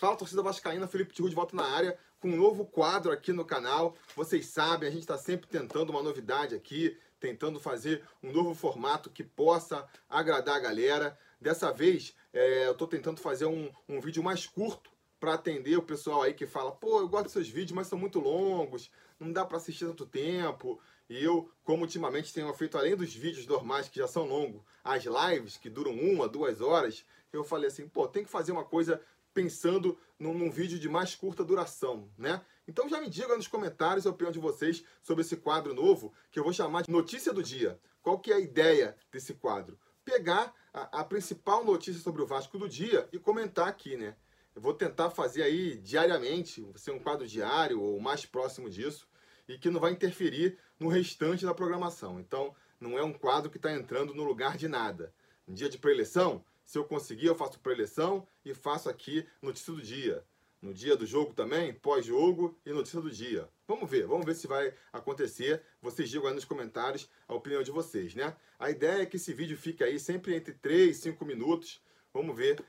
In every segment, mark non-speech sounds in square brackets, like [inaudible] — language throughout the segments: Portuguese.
Fala torcida vascaína, Felipe Tiru de volta na área com um novo quadro aqui no canal. Vocês sabem, a gente está sempre tentando uma novidade aqui, tentando fazer um novo formato que possa agradar a galera. Dessa vez, é, eu estou tentando fazer um, um vídeo mais curto para atender o pessoal aí que fala, pô, eu gosto dos seus vídeos, mas são muito longos, não dá para assistir tanto tempo. E eu, como ultimamente tenho feito, além dos vídeos normais que já são longos, as lives que duram uma, duas horas, eu falei assim, pô, tem que fazer uma coisa pensando num, num, vídeo de mais curta duração, né? Então já me diga nos comentários a opinião de vocês sobre esse quadro novo, que eu vou chamar de Notícia do Dia. Qual que é a ideia desse quadro? Pegar a, a principal notícia sobre o Vasco do dia e comentar aqui, né? Eu vou tentar fazer aí diariamente, ser um quadro diário ou mais próximo disso, e que não vai interferir no restante da programação. Então, não é um quadro que está entrando no lugar de nada. Um dia de pré-eleição, se eu conseguir, eu faço pré-eleição e faço aqui notícia do dia. No dia do jogo também, pós-jogo e notícia do dia. Vamos ver, vamos ver se vai acontecer. Vocês digam aí nos comentários a opinião de vocês, né? A ideia é que esse vídeo fique aí sempre entre 3 e 5 minutos. Vamos ver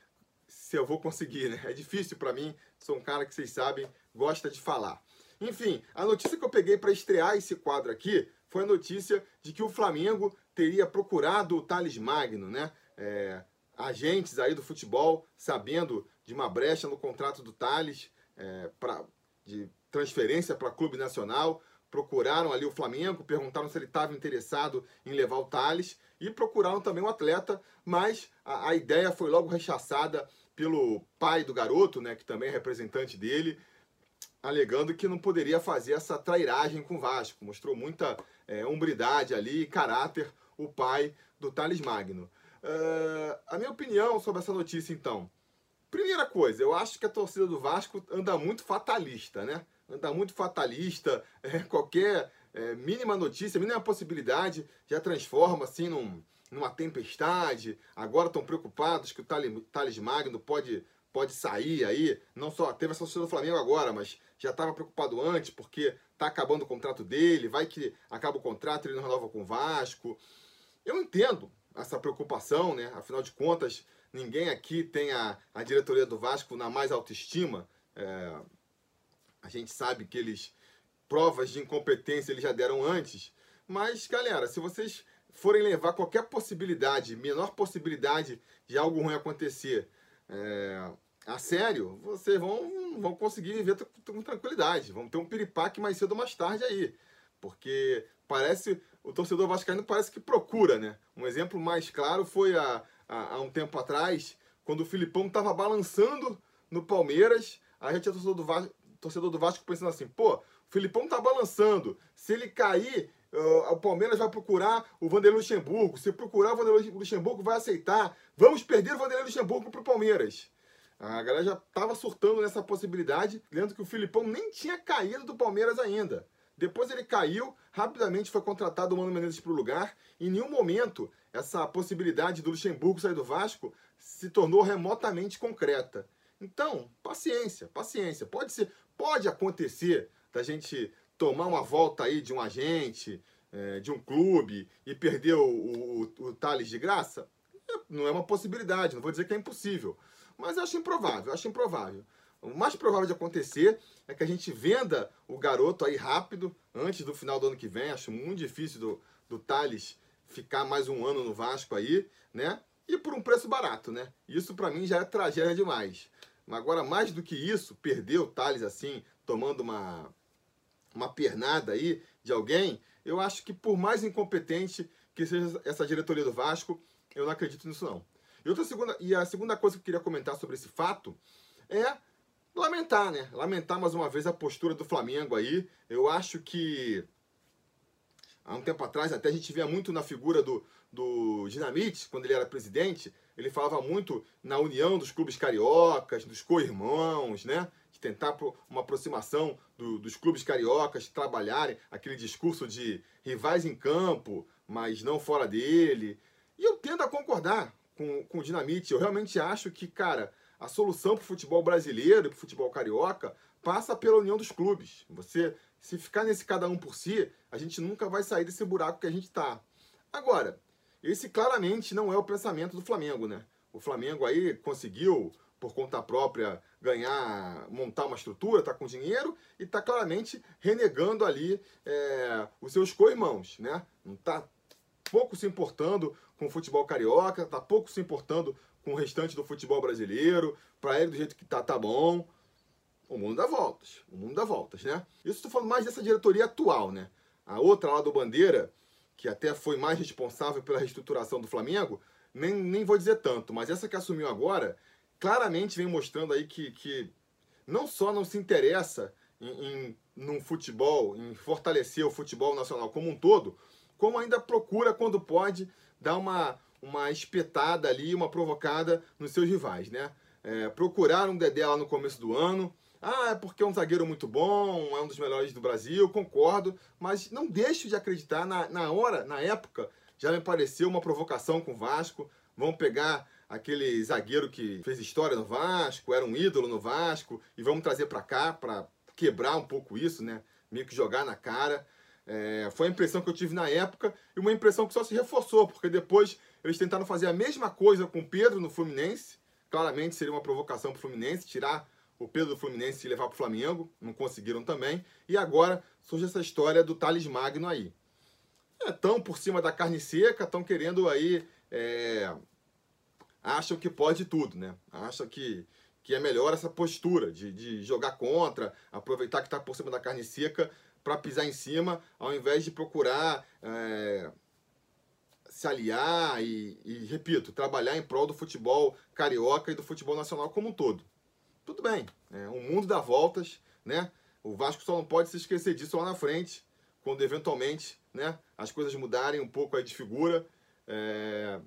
se eu vou conseguir, né? É difícil para mim, sou um cara que vocês sabem, gosta de falar. Enfim, a notícia que eu peguei para estrear esse quadro aqui foi a notícia de que o Flamengo teria procurado o Thales Magno, né? É, agentes aí do futebol, sabendo de uma brecha no contrato do Thales, é, pra, de transferência para Clube Nacional, procuraram ali o Flamengo, perguntaram se ele estava interessado em levar o Thales e procuraram também o atleta, mas a, a, ideia foi logo rechaçada pelo pai do garoto, né, que também é representante dele, alegando que não poderia fazer essa trairagem com o Vasco. Mostrou muita é, hombridade ali, caráter, o pai do Thales Magno. Uh, a minha opinião sobre essa notícia, então. Primeira coisa, eu acho que a torcida do Vasco anda muito fatalista, né? Anda muito fatalista. [laughs] É, qualquer é, mínima notícia, mínima possibilidade já transforma assim num, numa tempestade. Agora estão preocupados que o Thales Magno pode, pode sair aí. Não só teve essa torcida do Flamengo agora, mas já estava preocupado antes porque está acabando o contrato dele. Vai que acaba o contrato, ele não renova com o Vasco. Eu entendo essa preocupação, né? Afinal de contas, ninguém aqui tem a, a diretoria do Vasco na mais autoestima. É, a gente sabe que eles provas de incompetência eles já deram antes. Mas, galera, se vocês forem levar qualquer possibilidade, menor possibilidade de algo ruim acontecer é, a sério, vocês vão, vão conseguir viver com tranquilidade. Vão ter um piripaque mais cedo ou mais tarde aí. Porque parece o torcedor vascaíno parece que procura, né? Um exemplo mais claro foi há, há, um tempo atrás, quando o Filipão estava balançando no Palmeiras, a gente, torcedor do, Vasco, torcedor do Vasco, pensando assim, pô, o Filipão tá balançando, se ele cair, uh, o Palmeiras vai procurar o Vanderlei Luxemburgo, se procurar o Vanderlei Luxemburgo, vai aceitar, vamos perder o Vanderlei Luxemburgo pro Palmeiras. A galera já estava surtando nessa possibilidade, lendo que o Filipão nem tinha caído do Palmeiras ainda. Depois ele caiu, rapidamente foi contratado o Mano Menezes para o lugar. Em nenhum momento essa possibilidade do Luxemburgo sair do Vasco se tornou remotamente concreta. Então, paciência, paciência. Pode ser, pode acontecer da gente tomar uma volta aí de um agente, é, de um clube e perder o, o, o Thales de graça? Não é uma possibilidade, não vou dizer que é impossível. Mas eu acho improvável, acho improvável. O mais provável de acontecer é que a gente venda o garoto aí rápido, antes do final do ano que vem. Acho muito difícil do, do Thales ficar mais um ano no Vasco aí, né? E por um preço barato, né? Isso para mim já é tragédia demais. Agora, mais do que isso, perder o Thales assim, tomando uma, uma pernada aí de alguém, eu acho que por mais incompetente que seja essa diretoria do Vasco, eu não acredito nisso não. E, outra segunda, e a segunda coisa que eu queria comentar sobre esse fato é lamentar, né? Lamentar mais uma vez a postura do Flamengo aí. Eu acho que há um tempo atrás até a gente via muito na figura do, do Dinamite, quando ele era presidente, ele falava muito na união dos clubes cariocas, dos co-irmãos, né? De tentar uma aproximação do, dos clubes cariocas, trabalharem aquele discurso de rivais em campo, mas não fora dele. E eu tendo a concordar com, com o Dinamite. Eu realmente acho que, cara, a solução para o futebol brasileiro e para o futebol carioca passa pela união dos clubes. Você, se ficar nesse cada um por si, a gente nunca vai sair desse buraco que a gente está. Agora, esse claramente não é o pensamento do Flamengo, né? O Flamengo aí conseguiu por conta própria ganhar, montar uma estrutura, está com dinheiro e está claramente renegando ali é, os seus co-irmãos, né? Não está pouco se importando com o futebol carioca, está pouco se importando com o restante do futebol brasileiro. Para ele, do jeito que tá, tá bom. O mundo dá voltas, o mundo dá voltas, né? Isso estou falando mais dessa diretoria atual, né? A outra lá do Bandeira, que até foi mais responsável pela reestruturação do Flamengo, nem, nem vou dizer tanto, mas essa que assumiu agora, claramente vem mostrando aí que, que não só não se interessa em, em num futebol, em fortalecer o futebol nacional como um todo, como ainda procura, quando pode, dar uma, uma espetada ali, uma provocada nos seus rivais, né? É, procuraram um Dedé lá no começo do ano. Ah, é porque é um zagueiro muito bom, é um dos melhores do Brasil, concordo, mas não deixo de acreditar na, na hora, na época, já me pareceu uma provocação com o Vasco. Vão pegar aquele zagueiro que fez história no Vasco, era um ídolo no Vasco, e vamos trazer para cá para quebrar um pouco isso, né? Meio que jogar na cara. É, foi a impressão que eu tive na época e uma impressão que só se reforçou, porque depois eles tentaram fazer a mesma coisa com o Pedro no Fluminense. Claramente seria uma provocação para o Fluminense, tirar o Pedro do Fluminense e levar para o Flamengo. Não conseguiram também. E agora surge essa história do Thales Magno aí. Estão é, por cima da carne seca, estão querendo aí. É, acham que pode tudo, né? Acham que, que é melhor essa postura de, de jogar contra, aproveitar que está por cima da carne seca para pisar em cima, ao invés de procurar é, se aliar e, e, repito, trabalhar em prol do futebol carioca e do futebol nacional como um todo. Tudo bem, é, o mundo dá voltas, né? O Vasco só não pode se esquecer disso lá na frente, quando eventualmente né, as coisas mudarem um pouco aí de figura. É,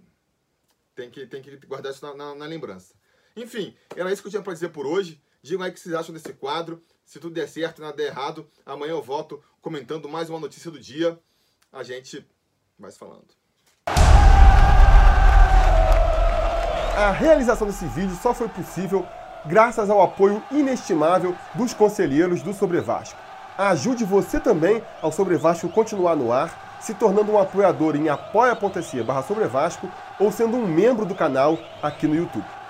tem, que, tem que guardar isso na, na, na lembrança. Enfim, era isso que eu tinha para dizer por hoje. Digam aí o que vocês acham desse quadro. Se tudo der certo e nada der errado, amanhã eu volto comentando mais uma notícia do dia. A gente vai se falando. A realização desse vídeo só foi possível graças ao apoio inestimável dos conselheiros do Sobre Vasco. Ajude você também ao Sobre Vasco continuar no ar, se tornando um apoiador em apoia.se barra Sobre Vasco ou sendo um membro do canal aqui no YouTube.